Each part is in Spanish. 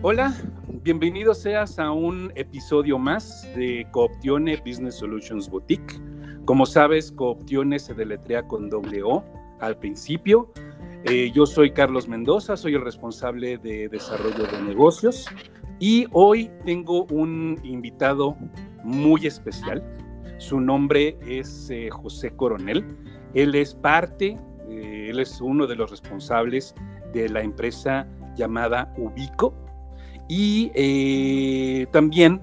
Hola, bienvenido seas a un episodio más de Cooptione Business Solutions Boutique. Como sabes, Cooptione se deletrea con doble O al principio. Eh, yo soy Carlos Mendoza, soy el responsable de desarrollo de negocios y hoy tengo un invitado muy especial. Su nombre es eh, José Coronel. Él es parte, eh, él es uno de los responsables de la empresa llamada Ubico y eh, también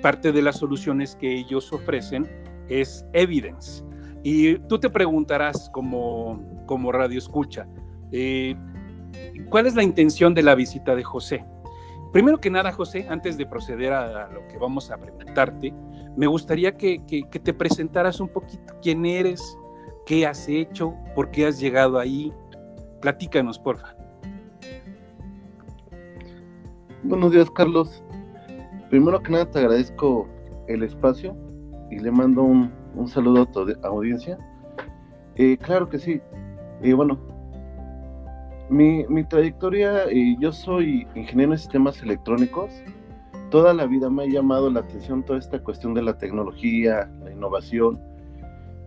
parte de las soluciones que ellos ofrecen es Evidence. Y tú te preguntarás como, como radio escucha, ¿cuál es la intención de la visita de José? Primero que nada, José, antes de proceder a, lo que vamos a preguntarte, me gustaría que, te presentaras un poquito quién eres, qué has hecho, por qué has llegado ahí. Platícanos, porfa. Buenos días, Carlos. Primero que nada, te agradezco el espacio y le mando un, saludo a tu audiencia. Eh, claro que sí. Eh, bueno, mi, mi trayectoria, eh, yo soy ingeniero en sistemas electrónicos. Toda la vida me ha llamado la atención toda esta cuestión de la tecnología, la innovación.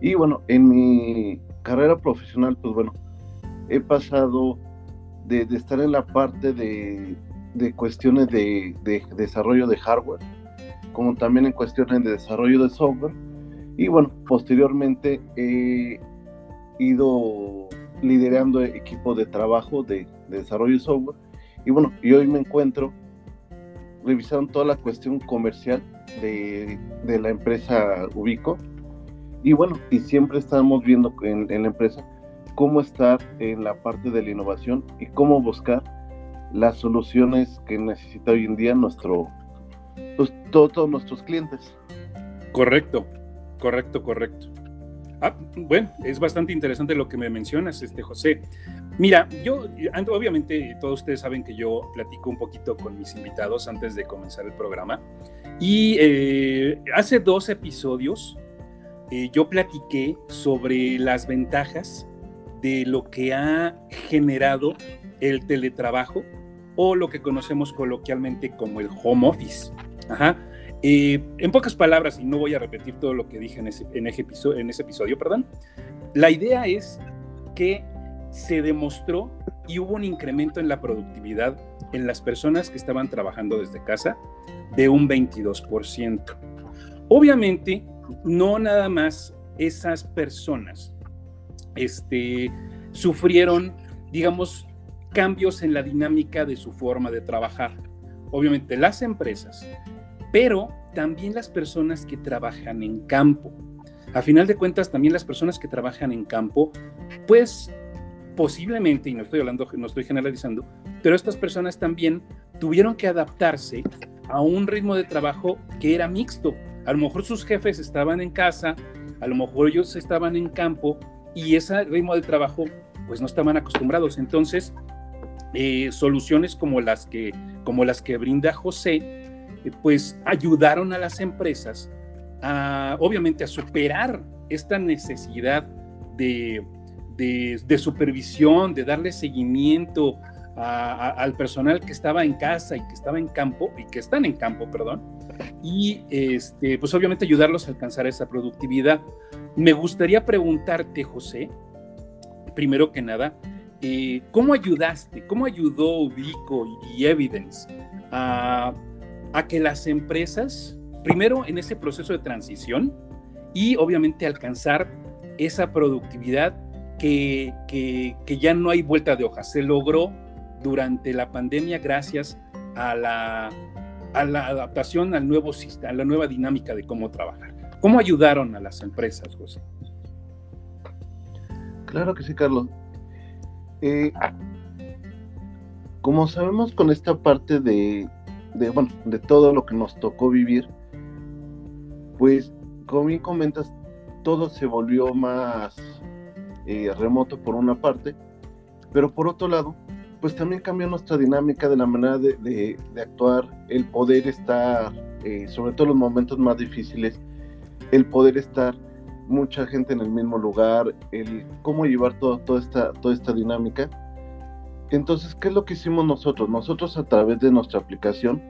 Y bueno, en mi carrera profesional, pues bueno, he pasado de, estar en la parte de, de cuestiones de, de, desarrollo de hardware, como también en cuestiones de desarrollo de software. Y bueno, posteriormente he ido liderando equipo de trabajo de, desarrollo de software. Y bueno, y hoy me encuentro revisando toda la cuestión comercial de, la empresa Ubico. Y bueno, y siempre estamos viendo en, la empresa cómo estar en la parte de la innovación y cómo buscar las soluciones que necesita hoy en día nuestro, pues, todos nuestros clientes. Correcto, correcto, correcto. Ah, bueno, es bastante interesante lo que me mencionas, este José. Mira, yo, obviamente, todos ustedes saben que yo platico un poquito con mis invitados antes de comenzar el programa. Y eh, hace dos episodios eh, yo platiqué sobre las ventajas de lo que ha generado el teletrabajo o lo que conocemos coloquialmente como el home office. Ajá. Eh, en pocas palabras, y no voy a repetir todo lo que dije en ese, episodio, en ese episodio, perdón, la idea es que se demostró y hubo un incremento en la productividad en las personas que estaban trabajando desde casa de un 22%. Obviamente, no nada más esas personas este, sufrieron, digamos, cambios en la dinámica de su forma de trabajar. Obviamente las empresas pero también las personas que trabajan en campo. A final de cuentas, también las personas que trabajan en campo, pues posiblemente, y no estoy hablando, no estoy generalizando, pero estas personas también tuvieron que adaptarse a un ritmo de trabajo que era mixto. A lo mejor sus jefes estaban en casa, a lo mejor ellos estaban en campo y ese ritmo de trabajo pues no estaban acostumbrados. Entonces, eh, soluciones como las que, como las que brinda José, eh, pues ayudaron a las empresas a, obviamente, a superar esta necesidad de, supervisión, de darle seguimiento al personal que estaba en casa y que estaba en campo, y que están en campo, perdón, y este, pues obviamente ayudarlos a alcanzar esa productividad. Me gustaría preguntarte, José, primero que nada, eh, ¿cómo ayudaste, cómo ayudó Ubico y Evidence a que las empresas, primero en ese proceso de transición y obviamente alcanzar esa productividad que, ya no hay vuelta de hoja. Se logró durante la pandemia gracias a la adaptación al nuevo sistema, a la nueva dinámica de cómo trabajar. ¿Cómo ayudaron a las empresas, José? Claro que sí, Carlos. Eh, como sabemos con esta parte de bueno, de todo lo que nos tocó vivir, pues como bien comentas, todo se volvió más eh, remoto por una parte, pero por otro lado, pues también cambió nuestra dinámica de la manera de, actuar, el poder estar, eh, sobre todo en los momentos más difíciles, el poder estar mucha gente en el mismo lugar, el cómo llevar todo, toda, esta, toda esta dinámica. Entonces, ¿qué es lo que hicimos nosotros? Nosotros a través de nuestra aplicación,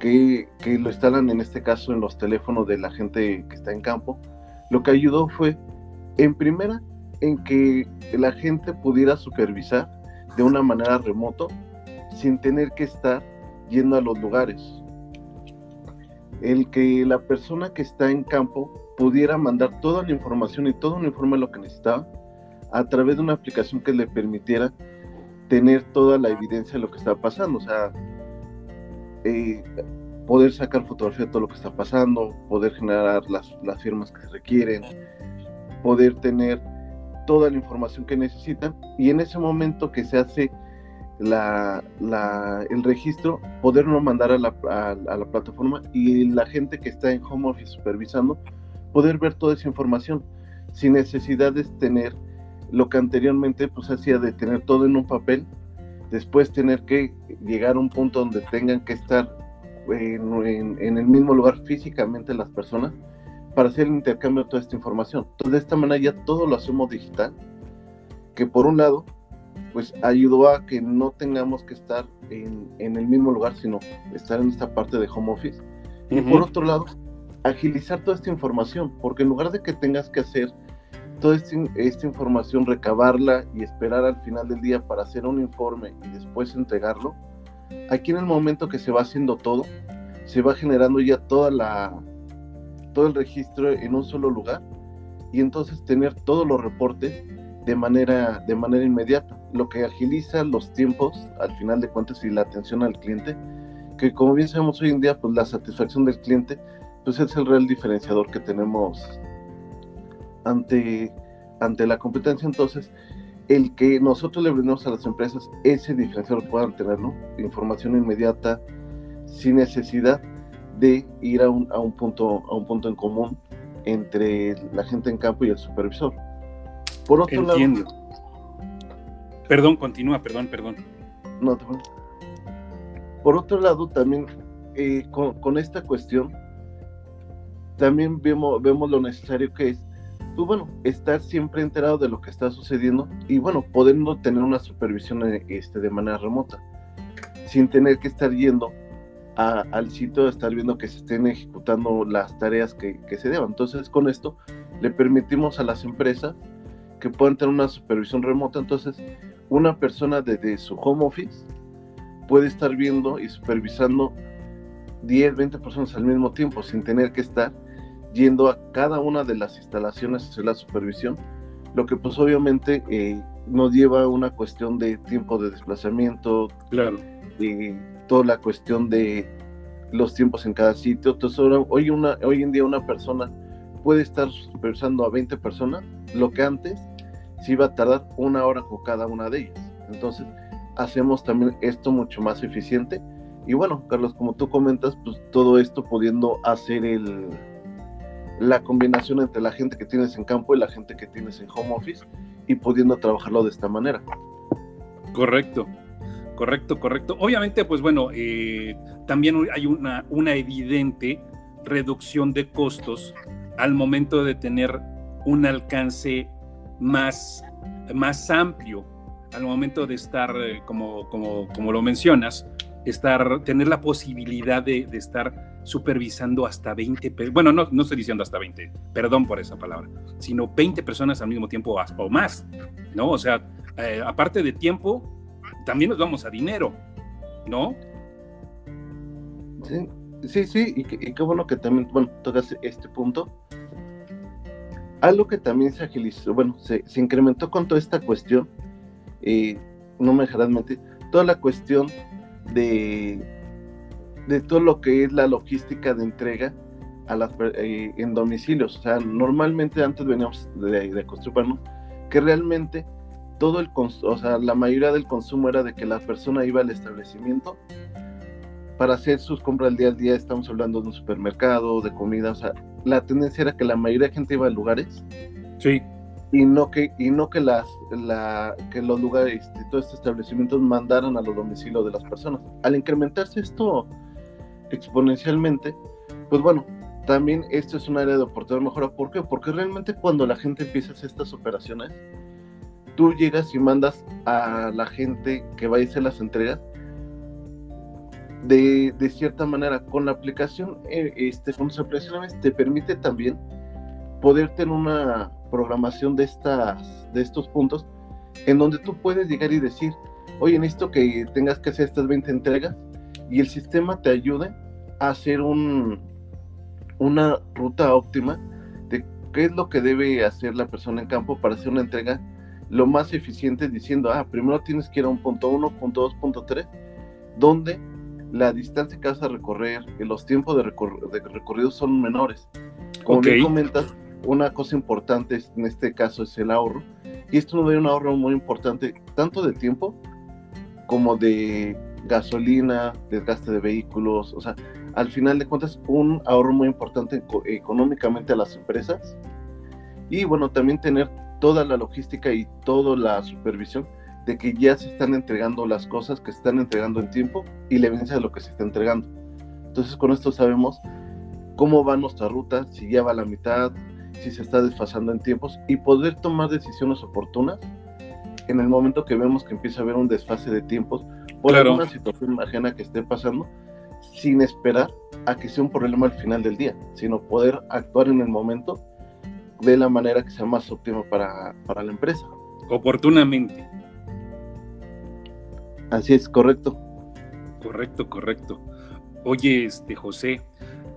que, que, lo instalan en este caso en los teléfonos de la gente que está en campo, lo que ayudó fue, en primera, en que la gente pudiera supervisar de una manera remoto sin tener que estar yendo a los lugares. El que la persona que está en campo pudiera mandar toda la información y todo un informe de lo que necesitaba a través de una aplicación que le permitiera tener toda la evidencia de lo que está pasando, o sea, eh, poder sacar fotografía de todo lo que está pasando, poder generar las, las firmas que se requieren, poder tener toda la información que necesitan y en ese momento que se hace la, el registro, poderlo mandar a la, a, la, plataforma y la gente que está en home office supervisando, poder ver toda esa información sin necesidad de tener lo que anteriormente pues hacía de tener todo en un papel, después tener que llegar a un punto donde tengan que estar en, en el mismo lugar físicamente las personas para hacer el intercambio de toda esta información. Entonces, de esta manera ya todo lo hacemos digital, que por un lado, pues ayudó a que no tengamos que estar en, en el mismo lugar, sino estar en esta parte de home office. Y por otro lado, agilizar toda esta información, porque en lugar de que tengas que hacer toda esta, información, recabarla y esperar al final del día para hacer un informe y después entregarlo, aquí en el momento que se va haciendo todo, se va generando ya toda la, todo el registro en un solo lugar y entonces tener todos los reportes de manera, de manera inmediata, lo que agiliza los tiempos al final de cuentas y la atención al cliente, que como bien sabemos hoy en día, pues la satisfacción del cliente, pues es el real diferenciador que tenemos ante, ante la competencia. Entonces, el que nosotros le brindemos a las empresas ese diferenciador puedan tener, Información inmediata, sin necesidad de ir a un, a un, punto, a un punto en común entre la gente en campo y el supervisor. Por otro Entiendo. Perdón, continúa, perdón, perdón. No, Por otro lado, también eh, con, esta cuestión, también vemos, vemos lo necesario que es, pues bueno, estar siempre enterado de lo que está sucediendo y bueno, podendo tener una supervisión eh, este, de manera remota, sin tener que estar yendo al sitio de estar viendo que se estén ejecutando las tareas que, se deban. Entonces, con esto le permitimos a las empresas que puedan tener una supervisión remota. Entonces, una persona desde su home office puede estar viendo y supervisando 10, 20 personas al mismo tiempo sin tener que estar yendo a cada una de las instalaciones a hacer la supervisión, lo que pues obviamente eh, nos lleva a una cuestión de tiempo de desplazamiento, claro. de toda la cuestión de los tiempos en cada sitio. Entonces, hoy, una, hoy en día una persona puede estar supervisando a 20 personas, lo que antes sí iba a tardar una hora con cada una de ellas. Entonces, hacemos también esto mucho más eficiente. Y bueno, Carlos, como tú comentas, pues todo esto pudiendo hacer el, la combinación entre la gente que tienes en campo y la gente que tienes en home office y pudiendo trabajarlo de esta manera. Correcto. Correcto, correcto. Obviamente, pues bueno, eh, también hay una, una evidente reducción de costos al momento de tener un alcance más, más amplio, al momento de estar, eh, como, como, como lo mencionas, estar, tener la posibilidad de, de, estar supervisando hasta 20, bueno, no, no estoy diciendo hasta 20, perdón por esa palabra, sino 20 personas al mismo tiempo o más, ¿no? O sea, eh, aparte de tiempo, también nos vamos a dinero, ¿no? Sí, sí, sí, y, qué bueno que también, bueno, tocas este punto. Algo que también se agilizó, bueno, se, incrementó con toda esta cuestión, eh, no me dejarás mentir, toda la cuestión de, de todo lo que es la logística de entrega a las, eh, en domicilios. O sea, normalmente antes veníamos de, de acostumbrarnos que realmente todo el o sea, la mayoría del consumo era de que la persona iba al establecimiento para hacer sus compras al día al día, estamos hablando de un supermercado, de comida, o sea, la tendencia era que la mayoría de gente iba a lugares. Sí. Y no que, y no que las, la, que los lugares, este, todos estos establecimientos mandaran a los domicilios de las personas. Al incrementarse esto exponencialmente, pues bueno, también esto es un área de oportunidad mejora. ¿Por qué? Porque realmente cuando la gente empieza a hacer estas operaciones, tú llegas y mandas a la gente que va a hacer las entregas de, de cierta manera con la aplicación, eh, este, con las aplicaciones te permite también poder tener una programación de, estas, de estos puntos en donde tú puedes llegar y decir, oye, necesito que tengas que hacer estas 20 entregas y el sistema te ayude hacer un, una ruta óptima de qué es lo que debe hacer la persona en campo para hacer una entrega lo más eficiente diciendo, ah, primero tienes que ir a un punto 1, punto 2, punto 3, donde la distancia que vas a recorrer y los tiempos de, recorrido son menores. Como bien comentas, una cosa importante en este caso es el ahorro, y esto nos da un ahorro muy importante, tanto de tiempo como de gasolina, desgaste de vehículos, o sea, al final de cuentas un ahorro muy importante económicamente a las empresas y bueno, también tener toda la logística y toda la supervisión de que ya se están entregando las cosas que se están entregando en tiempo y la evidencia de lo que se está entregando. Entonces con esto sabemos cómo va nuestra ruta, si ya va a la mitad, si se está desfasando en tiempos y poder tomar decisiones oportunas en el momento que vemos que empieza a haber un desfase de tiempos por alguna situación ajena que esté pasando, sin esperar a que sea un problema al final del día, sino poder actuar en el momento de la manera que sea más óptima para, para la empresa. Oportunamente. Así es, correcto. Correcto, correcto. Oye, este José,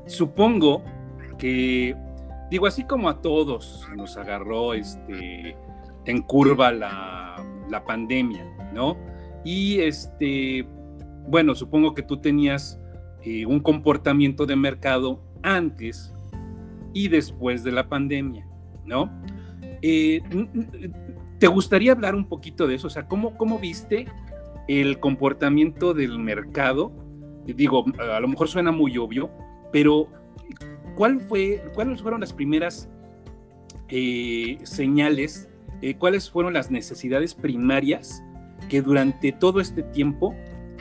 supongo que, digo, así como a todos nos agarró este, en curva la, la pandemia, ¿no? Y este, bueno, supongo que tú tenías eh, un comportamiento de mercado antes y después de la pandemia, ¿no? Eh, ¿Te gustaría hablar un poquito de eso? O sea, ¿cómo, cómo viste el comportamiento del mercado? Digo, a lo mejor suena muy obvio, pero ¿cuál fue, ¿cuáles fueron las primeras eh, señales? ¿Cuáles fueron las necesidades primarias que durante todo este tiempo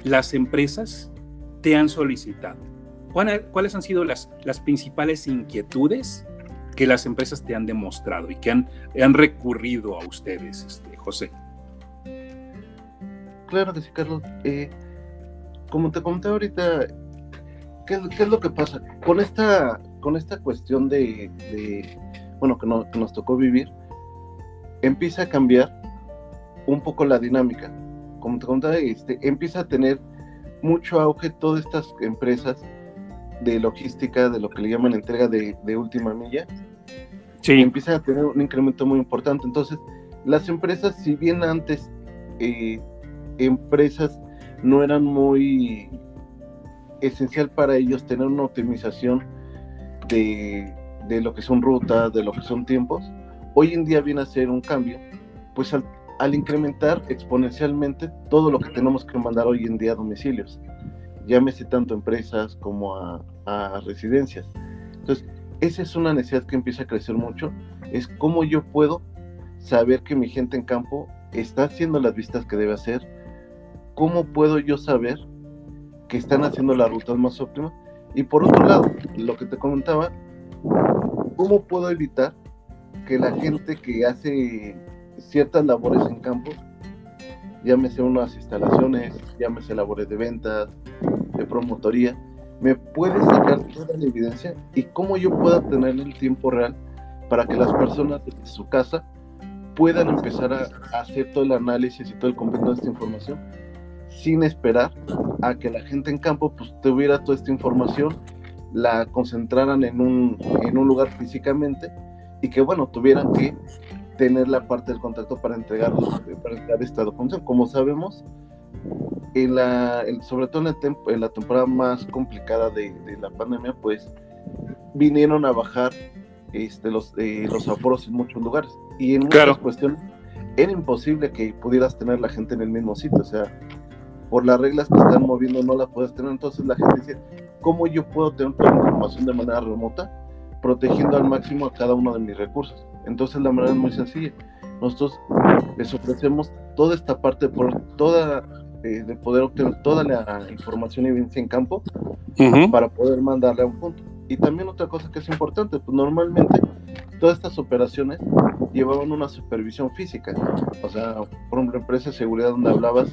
las empresas te han solicitado? ¿Cuáles han sido las, las principales inquietudes que las empresas te han demostrado y que han, han recurrido a ustedes, este, José? Claro que sí, Carlos. Eh, como te comenté ahorita, ¿qué, es lo que pasa? Con esta, con esta cuestión de, bueno, que, que nos tocó vivir, empieza a cambiar un poco la dinámica. Como te contaba, este, empieza a tener mucho auge todas estas empresas de logística, de lo que le llaman entrega de, última milla, sí. empiezan a tener un incremento muy importante. Entonces, las empresas, si bien antes eh, empresas no eran muy esencial para ellos tener una optimización de, de, lo que son rutas, de lo que son tiempos, hoy en día viene a ser un cambio, pues al al incrementar exponencialmente todo lo que tenemos que mandar hoy en día a domicilios, llámese tanto a empresas como a, residencias. Entonces, esa es una necesidad que empieza a crecer mucho, es cómo yo puedo saber que mi gente en campo está haciendo las vistas que debe hacer, cómo puedo yo saber que están haciendo las rutas más óptimas y por otro lado, lo que te comentaba, cómo puedo evitar que la gente que hace ciertas labores en campo, llámese unas instalaciones, llámese labores de ventas, de promotoría, me puede sacar toda la evidencia y cómo yo puedo obtener el tiempo real para que las personas de su casa puedan empezar a, hacer todo el análisis y todo el compendio de esta información sin esperar a que la gente en campo pues tuviera toda esta información, la concentraran en un, en un lugar físicamente y que bueno, tuvieran que tener la parte del contrato para entregar, para entregar esta documentación. Como sabemos, en la, sobre todo en la, temporada más complicada de, la pandemia, pues vinieron a bajar este, los, eh, los aforos en muchos lugares. Y en muchas cuestiones era imposible que pudieras tener la gente en el mismo sitio. O sea, por las reglas que están moviendo no la puedes tener. Entonces la gente dice, ¿cómo yo puedo tener toda la información de manera remota? Protegiendo al máximo a cada uno de mis recursos. Entonces la manera es muy sencilla. Nosotros les ofrecemos toda esta parte por toda eh, de poder obtener toda la información y evidencia en campo para poder mandarle a un punto. Y también otra cosa que es importante, pues normalmente todas estas operaciones llevaban una supervisión física. O sea, por ejemplo, empresa de seguridad donde hablabas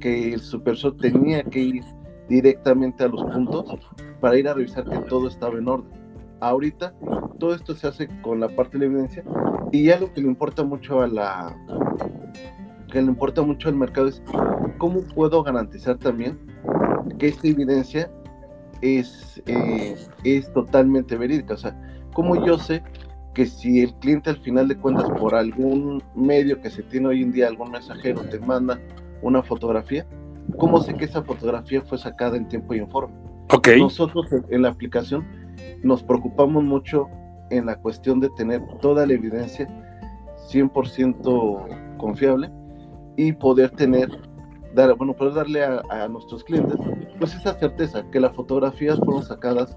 que el supervisor tenía que ir directamente a los puntos para ir a revisar que todo estaba en orden. Ahorita todo esto se hace con la parte de la evidencia y ya lo que le importa mucho a la que le importa mucho al mercado es cómo puedo garantizar también que esta evidencia es, eh, es totalmente verídica. O sea, cómo yo sé que si el cliente al final de cuentas por algún medio que se tiene hoy en día, algún mensajero te manda una fotografía, ¿cómo sé que esa fotografía fue sacada en tiempo y en forma? Okay. Nosotros en la aplicación nos preocupamos mucho en la cuestión de tener toda la evidencia 100% confiable y poder tener, dar, bueno, poder darle a, nuestros clientes pues esa certeza que las fotografías fueron sacadas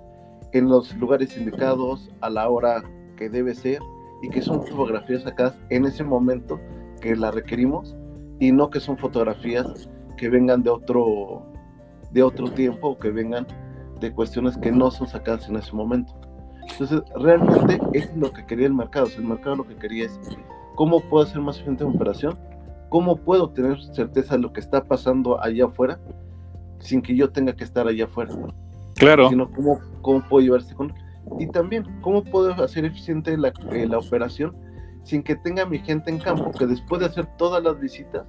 en los lugares indicados, a la hora que debe ser y que son fotografías sacadas en ese momento que la requerimos y no que son fotografías que vengan de otro de otro tiempo o que vengan de cuestiones que no son sacadas en ese momento. Entonces, realmente es lo que quería el mercado. O sea, el mercado lo que quería es cómo puedo hacer más eficiente mi operación, cómo puedo tener certeza de lo que está pasando allá afuera sin que yo tenga que estar allá afuera. Claro. Sino cómo, cómo puedo llevarse con... Y también, cómo puedo hacer eficiente la, eh, la operación sin que tenga mi gente en campo, que después de hacer todas las visitas,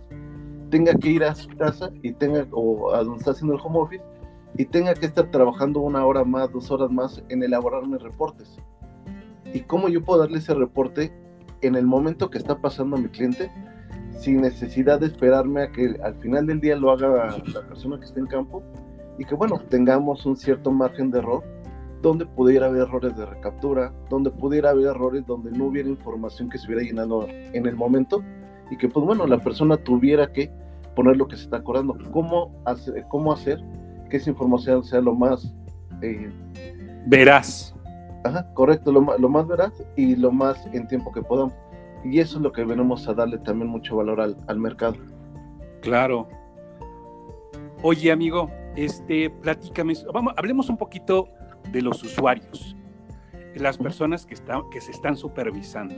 tenga que ir a su casa y tenga, o a donde está haciendo el home office, y tenga que estar trabajando una hora más, dos horas más en elaborar mis reportes. Y cómo yo puedo darle ese reporte en el momento que está pasando a mi cliente, sin necesidad de esperarme a que al final del día lo haga la persona que esté en campo, y que bueno, tengamos un cierto margen de error, donde pudiera haber errores de recaptura, donde pudiera haber errores donde no hubiera información que se hubiera llenado en el momento, y que pues bueno, la persona tuviera que poner lo que se está acordando. ¿Cómo cómo hacer que esa información sea lo más... Eh, veraz. Ajá, correcto, lo, lo, más veraz y lo más en tiempo que podamos. Y eso es lo que venimos a darle también mucho valor al, al mercado. Claro. Oye, amigo, este, platícame, vamos, hablemos un poquito de los usuarios, las personas que, están, que se están supervisando.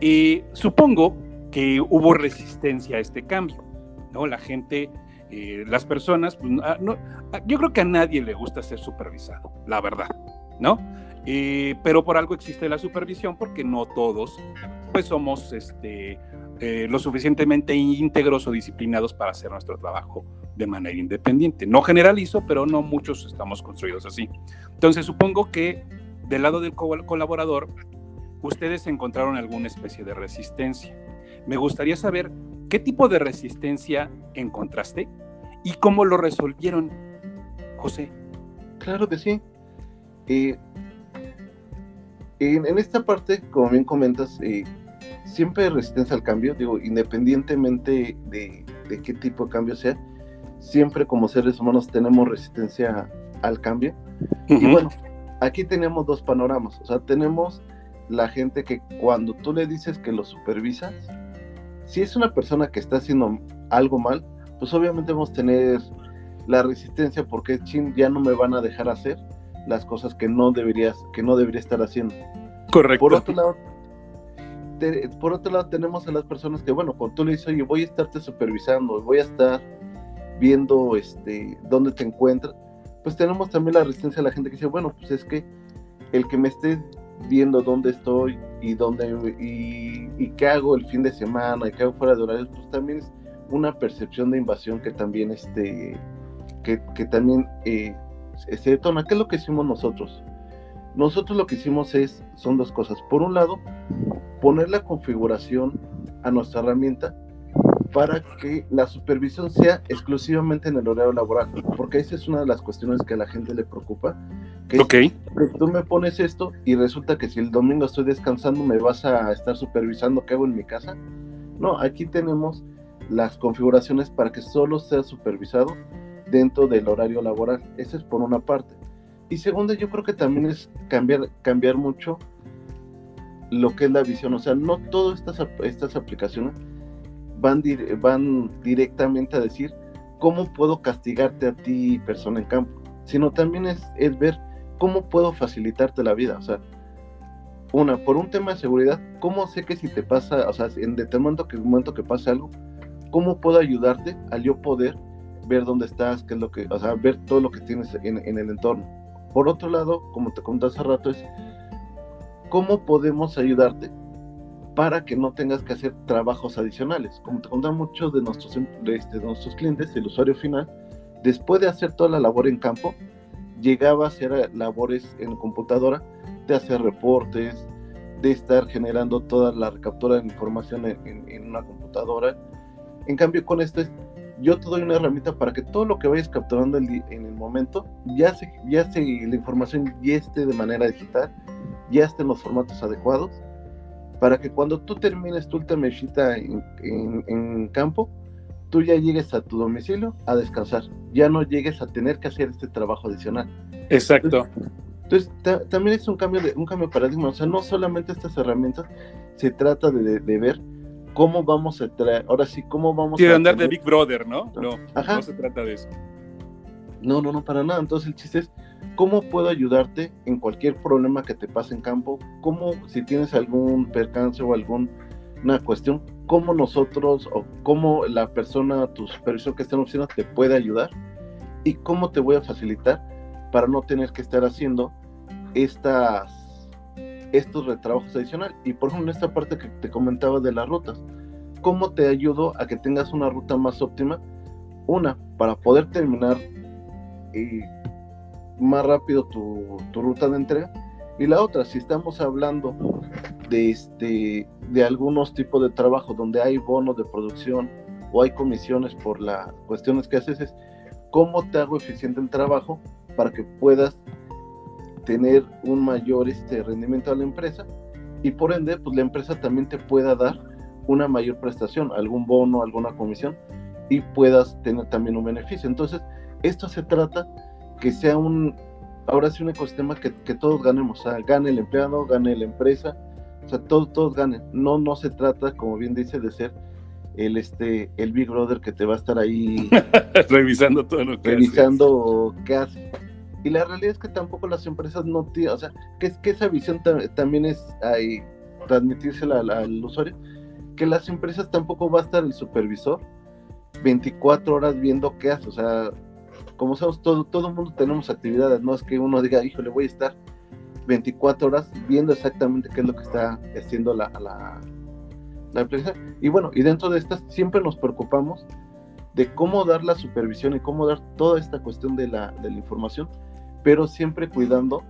Eh, supongo que hubo resistencia a este cambio, ¿no? La gente, eh, las personas, pues, no, yo creo que a nadie le gusta ser supervisado, la verdad, ¿no? Eh, pero por algo existe la supervisión porque no todos, pues somos este, eh, lo suficientemente íntegros o disciplinados para hacer nuestro trabajo de manera independiente. No generalizo, pero no muchos estamos construidos así. Entonces supongo que del lado del colaborador, ustedes encontraron alguna especie de resistencia. Me gustaría saber qué tipo de resistencia encontraste y cómo lo resolvieron, José. Claro que sí. Eh, en, en, esta parte, como bien comentas, eh, siempre hay resistencia al cambio, digo, independientemente de, de, qué tipo de cambio sea, siempre como seres humanos tenemos resistencia al cambio. Uh -huh. Y bueno, aquí tenemos dos panoramas, o sea, tenemos la gente que cuando tú le dices que lo supervisas, si es una persona que está haciendo algo mal, pues obviamente vamos a tener la resistencia porque chin, ya no me van a dejar hacer las cosas que no deberías, que no debería estar haciendo. Correcto. Por otro lado, te, por otro lado tenemos a las personas que, bueno, cuando tú le dices, oye, voy a estarte supervisando, voy a estar viendo este dónde te encuentras, pues tenemos también la resistencia a la gente que dice, bueno, pues es que el que me esté viendo dónde estoy y dónde y, qué hago el fin de semana y qué hago fuera de horarios, pues también es una percepción de invasión que también este que, que también eh, se detona. ¿Qué es lo que hicimos nosotros? Nosotros lo que hicimos es, son dos cosas. Por un lado, poner la configuración a nuestra herramienta para que la supervisión sea exclusivamente en el horario laboral, porque esa es una de las cuestiones que a la gente le preocupa. Que okay. es, tú me pones esto y resulta que si el domingo estoy descansando me vas a estar supervisando qué hago en mi casa. No, aquí tenemos las configuraciones para que solo sea supervisado dentro del horario laboral. Esa es por una parte. Y segunda, yo creo que también es cambiar, cambiar mucho lo que es la visión. O sea, no todas estas, estas aplicaciones van, van directamente a decir cómo puedo castigarte a ti, persona en campo, sino también es, es ver ¿cómo puedo facilitarte la vida? O sea, una, por un tema de seguridad, ¿cómo sé que si te pasa, o sea, en determinado momento que pase algo, ¿cómo puedo ayudarte al yo poder ver dónde estás, qué es lo que, o sea, ver todo lo que tienes en, en el entorno? Por otro lado, como te conté hace rato, es cómo podemos ayudarte para que no tengas que hacer trabajos adicionales. Como te contan muchos de nuestros, de, este, de nuestros clientes, el usuario final, después de hacer toda la labor en campo, llegaba a hacer labores en computadora, de hacer reportes, de estar generando toda la recaptura de información en, una computadora. En cambio, con esto yo te doy una herramienta para que todo lo que vayas capturando en el momento, ya se, ya se, la información ya esté de manera digital, ya esté en los formatos adecuados, para que cuando tú termines tu última en, en, en campo, tú ya llegues a tu domicilio a descansar, ya no llegues a tener que hacer este trabajo adicional. Exacto. Entonces, también es un cambio de un cambio de paradigma, o sea, no solamente estas herramientas, se trata de, ver cómo vamos a traer, ahora sí, cómo vamos a... andar de Big Brother, ¿no? No, no se trata de eso. No, no, no, para nada. Entonces el chiste es, ¿cómo puedo ayudarte en cualquier problema que te pase en campo? ¿Cómo, si tienes algún percance o alguna cuestión, cómo nosotros o cómo la persona, tu supervisor que está en oficina te puede ayudar y cómo te voy a facilitar para no tener que estar haciendo estas estos retrabajos adicionales. Y por ejemplo, en esta parte que te comentaba de las rutas, ¿cómo te ayudo a que tengas una ruta más óptima? Una, para poder terminar y más rápido tu, tu ruta de entrega. Y la otra, si estamos hablando de, este, de algunos tipos de trabajo donde hay bonos de producción o hay comisiones por las cuestiones que haces, es cómo te hago eficiente el trabajo para que puedas tener un mayor este, rendimiento a la empresa y por ende, pues la empresa también te pueda dar una mayor prestación, algún bono, alguna comisión y puedas tener también un beneficio. Entonces, esto se trata que sea un, ahora sí un ecosistema que, que todos ganemos, o sea, gane el empleado, gane la empresa, o sea, todos, todos ganen. No, no se trata, como bien dice, de ser el este el Big Brother que te va a estar ahí revisando todo lo que revisando qué hace. Y la realidad es que tampoco las empresas no tienen, o sea, que, que esa visión también es ahí transmitírsela al, al, usuario, que las empresas tampoco va a estar el supervisor 24 horas viendo qué hace, o sea, como sabemos, todo, todo mundo tenemos actividades, no es que uno diga, híjole, voy a estar 24 horas viendo exactamente qué es lo que está haciendo la, la, empresa. Y bueno, y dentro de estas siempre nos preocupamos de cómo dar la supervisión y cómo dar toda esta cuestión de la, de la información, pero siempre cuidando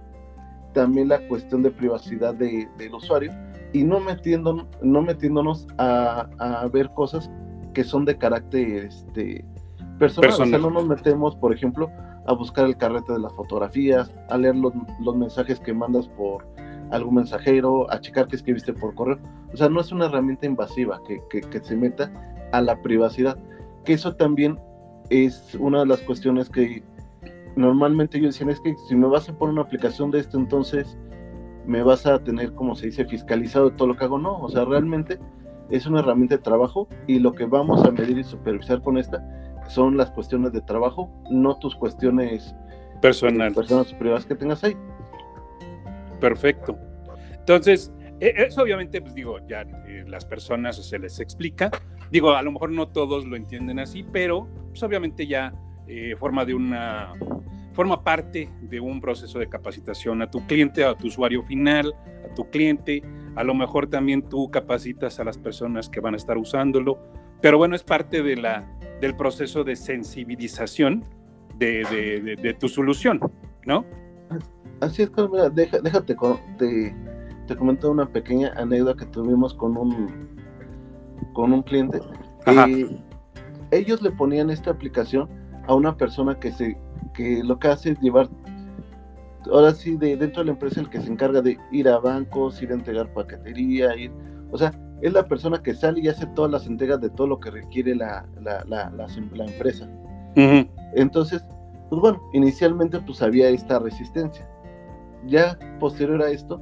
también la cuestión de privacidad de, del usuario y no, metiendo, no metiéndonos a, a, ver cosas que son de carácter este, personal. O sea, no nos metemos, por ejemplo, a buscar el carrete de las fotografías, a leer los, los mensajes que mandas por algún mensajero, a checar que escribiste por correo. O sea, no es una herramienta invasiva que, que, que se meta a la privacidad. Que eso también es una de las cuestiones que normalmente ellos decían, es que si me vas a poner una aplicación de esto, entonces me vas a tener, como se dice, fiscalizado todo lo que hago. No, o sea, realmente es una herramienta de trabajo y lo que vamos a medir y supervisar con esta son las cuestiones de trabajo, no tus cuestiones personales, personas privadas que tengas ahí. Perfecto. Entonces, e, eso obviamente, pues digo, ya eh, las personas se les explica. Digo, a lo mejor no todos lo entienden así, pero pues obviamente ya eh, forma de una forma parte de un proceso de capacitación a tu cliente, a tu usuario final, a tu cliente. A lo mejor también tú capacitas a las personas que van a estar usándolo, pero bueno, es parte de la, del proceso de sensibilización de, de, tu solución, ¿no? Así es, mira, déjate, te, te comento una pequeña anécdota que tuvimos con un, con un cliente. ellos le ponían esta aplicación a una persona que se que lo que hace es llevar ahora sí de dentro de la empresa el que se encarga de ir a bancos, ir a entregar paquetería, ir, o sea, es la persona que sale y hace todas las entregas de todo lo que requiere la, la, la, la empresa. Entonces, pues bueno, inicialmente pues había esta resistencia. Ya posterior a esto,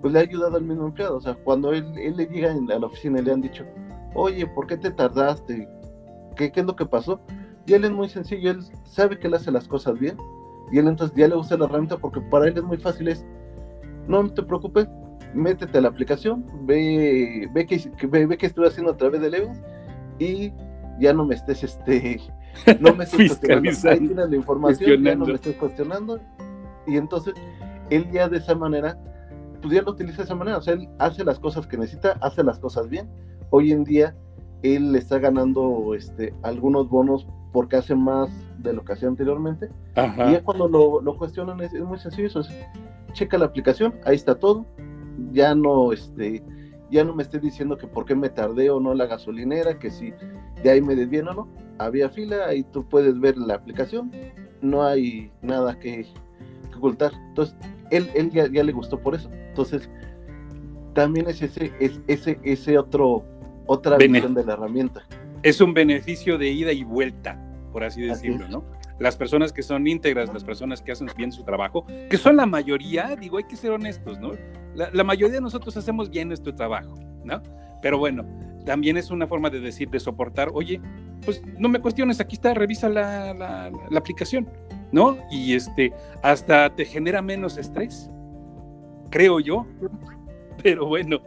pues le ha ayudado al mismo empleado. O sea, cuando él, él le llega a la oficina y le han dicho, oye, ¿por qué te tardaste? ¿Qué, ¿Qué es lo que pasó? Y él es muy sencillo, él sabe que él hace las cosas bien Y él entonces ya le usa la herramienta porque para él es muy fácil, es, no te preocupes, métete a la aplicación, ve, ve, que, ve, que estoy haciendo a través de Levens y ya no me estés, este, no me estés cuestionando. Ahí tienes la información, ya no me estés cuestionando. Y entonces, él ya de esa manera, pues ya lo utiliza de esa manera. O sea, él hace las cosas que necesita, hace las cosas bien. Hoy en día, él está ganando este, algunos bonos porque hace más de lo que hacía anteriormente. Y ya cuando lo, lo cuestionan es, muy sencillo. Eso checa la aplicación, ahí está todo. Ya no, este, ya no me esté diciendo que por qué me tardé o no la gasolinera, que si de ahí me desvían o no. Había fila, ahí tú puedes ver la aplicación, no hay nada que, ocultar. Entonces, él, él ya, le gustó por eso. Entonces, también es ese, es ese, ese otro, otra visión de la herramienta. Es un beneficio de ida y vuelta, por así decirlo, ¿no? Las personas que son íntegras, las personas que hacen bien su trabajo, que son la mayoría, digo, hay que ser honestos, ¿no? La, mayoría de nosotros hacemos bien nuestro trabajo, ¿no? Pero bueno, también es una forma de decir, de soportar, oye, pues no me cuestiones, aquí está, revisa la, la, aplicación, ¿no? Y este, hasta te genera menos estrés, creo yo. Pero bueno,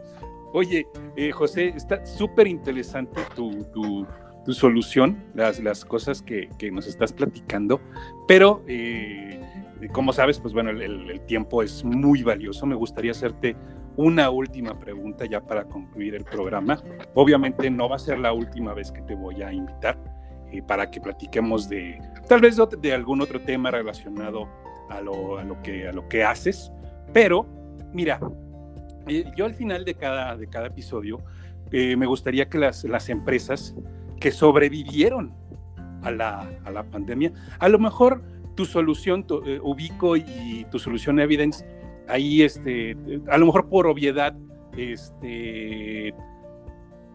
oye, eh, José, está súper interesante tu, tu, tu, solución, las, las cosas que, que, nos estás platicando, pero eh, como sabes, pues bueno, el, tiempo es muy valioso. Me gustaría hacerte una última pregunta ya para concluir el programa. Obviamente no va a ser la última vez que te voy a invitar eh, para que platiquemos de tal vez de, algún otro tema relacionado a lo, a lo, que, a lo que haces. Pero, mira, eh, yo al final de cada, de cada episodio me gustaría que las, las empresas que sobrevivieron a la, a la pandemia, a lo mejor tu solución, eh, Ubico y tu solución Evidence, ahí este, a lo mejor por obviedad, este,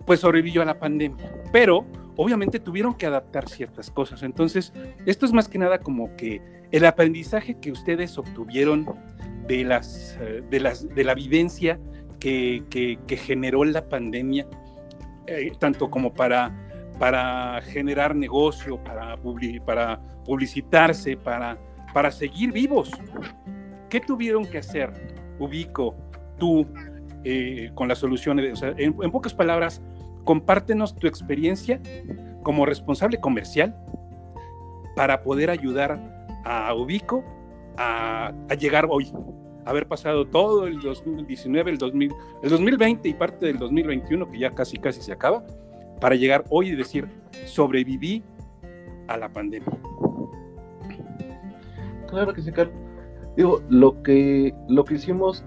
pues sobrevivió a la pandemia, pero obviamente tuvieron que adaptar ciertas cosas. Entonces, esto es más que nada como que el aprendizaje que ustedes obtuvieron de, las, eh, de, las, de la vivencia que, que, generó la pandemia, eh, tanto como para para generar negocio, para, para publicitarse, para, para seguir vivos. ¿Qué tuvieron que hacer, Ubico, tú, eh, con las soluciones? en, pocas palabras, compártenos tu experiencia como responsable comercial para poder ayudar a Ubico a, llegar hoy, haber pasado todo el 2019, el, 2000, el 2020 y parte del 2021, que ya casi casi se acaba, para llegar hoy y decir, sobreviví a la pandemia. Claro que sí, Carlos. Digo, lo que, lo que hicimos,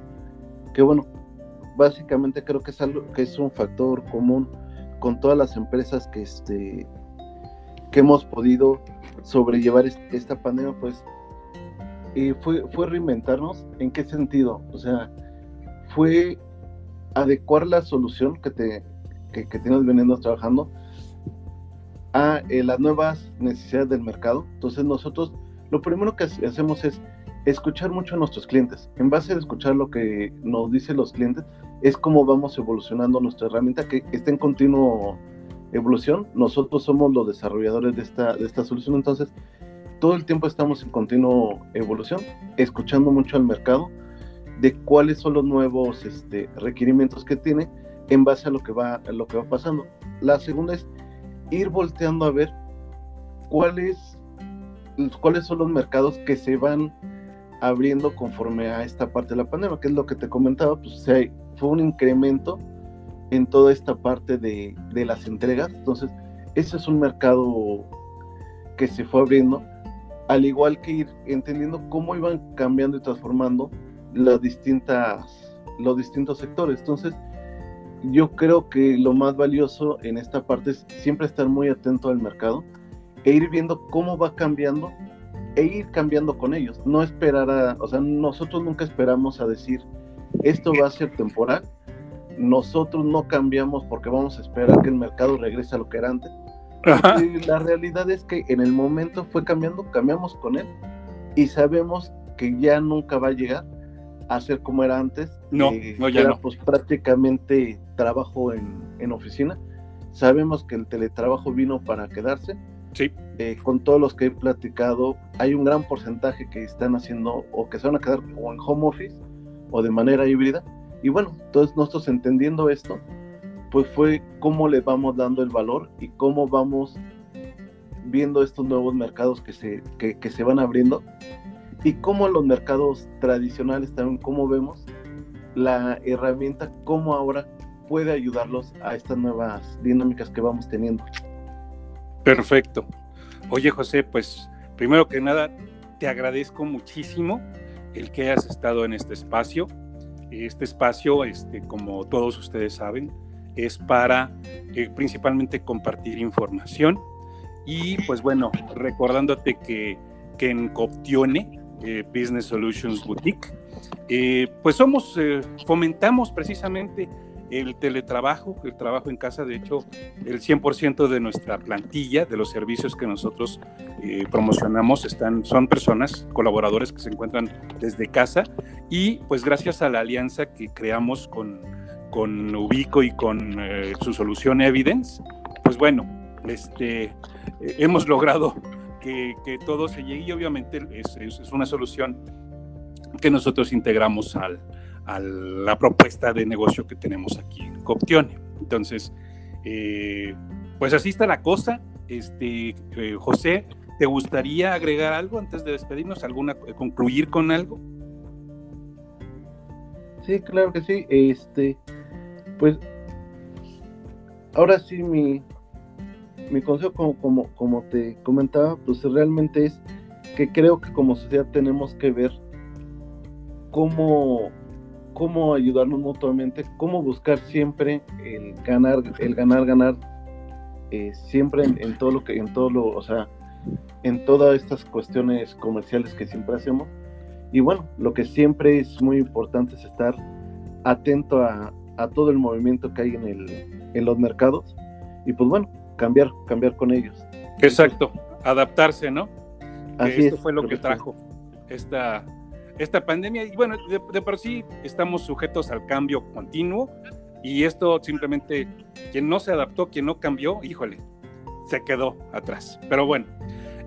que bueno, básicamente creo que es algo que es un factor común con todas las empresas que este que hemos podido sobrellevar esta pandemia, pues eh, fue, fue reinventarnos. ¿En qué sentido? O sea, fue adecuar la solución que te, que, tienes veniendo trabajando a eh, las nuevas necesidades del mercado. Entonces nosotros lo primero que hacemos es escuchar mucho a nuestros clientes. En base a escuchar lo que nos dicen los clientes, es cómo vamos evolucionando nuestra herramienta que está en continuo evolución. Nosotros somos los desarrolladores de esta, de esta solución, entonces todo el tiempo estamos en continuo evolución, escuchando mucho al mercado de cuáles son los nuevos este, requerimientos que tiene en base a lo que va, a lo que va pasando. La segunda es ir volteando a ver cuáles, cuáles son los mercados que se van abriendo conforme a esta parte de la pandemia, que es lo que te comentaba, pues fue un incremento en toda esta parte de, de las entregas. Entonces, ese es un mercado que se fue abriendo, al igual que ir entendiendo cómo iban cambiando y transformando las distintas, los distintos sectores. Entonces, yo creo que lo más valioso en esta parte es siempre estar muy atento al mercado e ir viendo cómo va cambiando e ir cambiando con ellos. No esperar a, o sea, nosotros nunca esperamos a decir esto va a ser temporal. Nosotros no cambiamos porque vamos a esperar que el mercado regrese a lo que era antes. Y la realidad es que en el momento fue cambiando, cambiamos con él y sabemos que ya nunca va a llegar a ser como era antes. No, eh, no ya era, no. Pues prácticamente trabajo en, oficina. Sabemos que el teletrabajo vino para quedarse. Sí. Eh, con todos los que he platicado, hay un gran porcentaje que están haciendo o que se van a quedar o en home office o de manera híbrida. Y bueno, entonces nosotros entendiendo esto, pues fue cómo le vamos dando el valor y cómo vamos viendo estos nuevos mercados que se, que, que se van abriendo y cómo los mercados tradicionales también, cómo vemos la herramienta, cómo ahora puede ayudarlos a estas nuevas dinámicas que vamos teniendo. Perfecto. Oye José, pues primero que nada, te agradezco muchísimo el que hayas estado en este espacio. Este espacio, este, como todos ustedes saben, es para eh, principalmente compartir información y pues bueno, recordándote que, que en Coptione, eh, Business Solutions Boutique, eh, pues somos, fomentamos precisamente el teletrabajo, el trabajo en casa, de hecho, el 100% de nuestra plantilla, de los servicios que nosotros eh, promocionamos, están, son personas, colaboradores que se encuentran desde casa. Y pues gracias a la alianza que creamos con, con Ubico y con eh, su solución Evidence, pues bueno, este, eh, hemos logrado que, todo se llegue y obviamente es, es una solución que nosotros integramos al, a la propuesta de negocio que tenemos aquí en Coptione. Entonces, eh, pues así está la cosa. Este, eh, José, ¿te gustaría agregar algo antes de despedirnos? ¿Alguna, eh, concluir con algo? Sí, claro que sí. Este, pues, ahora sí mi, mi consejo, como, como, te comentaba, pues realmente es que creo que como sociedad tenemos que ver cómo cómo ayudarnos mutuamente, cómo buscar siempre el ganar, el ganar, ganar, eh, siempre en, todo lo que, en todo lo, o sea, en todas estas cuestiones comerciales que siempre hacemos. Y bueno, lo que siempre es muy importante es estar atento a, a todo el movimiento que hay en, el, en los mercados y pues bueno, cambiar, cambiar con ellos. Exacto, adaptarse, ¿no? Así esto fue lo que trajo esta esta pandemia. Y bueno, de, por sí estamos sujetos al cambio continuo y esto simplemente, quien no se adaptó, quien no cambió, híjole, se quedó atrás. Pero bueno,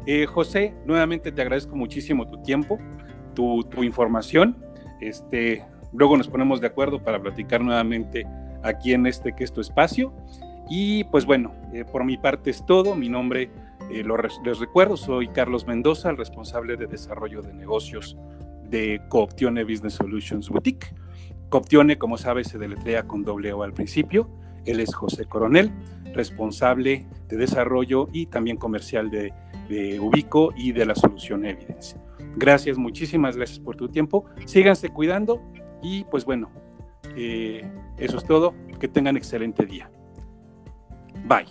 eh, José, nuevamente te agradezco muchísimo tu tiempo, tu, tu, información. Este, luego nos ponemos de acuerdo para platicar nuevamente aquí en este que es tu espacio. Y pues bueno, eh, por mi parte es todo. Mi nombre, eh, lo, les recuerdo, soy Carlos Mendoza, el responsable de desarrollo de negocios de Cooptione Business Solutions Boutique. Cooptione, como sabes, se deletrea con doble O al principio. Él es José Coronel, responsable de desarrollo y también comercial de, Ubico y de la solución Evidence. Gracias, muchísimas gracias por tu tiempo. Síganse cuidando y pues bueno, eh, eso es todo. Que tengan excelente día. Bye.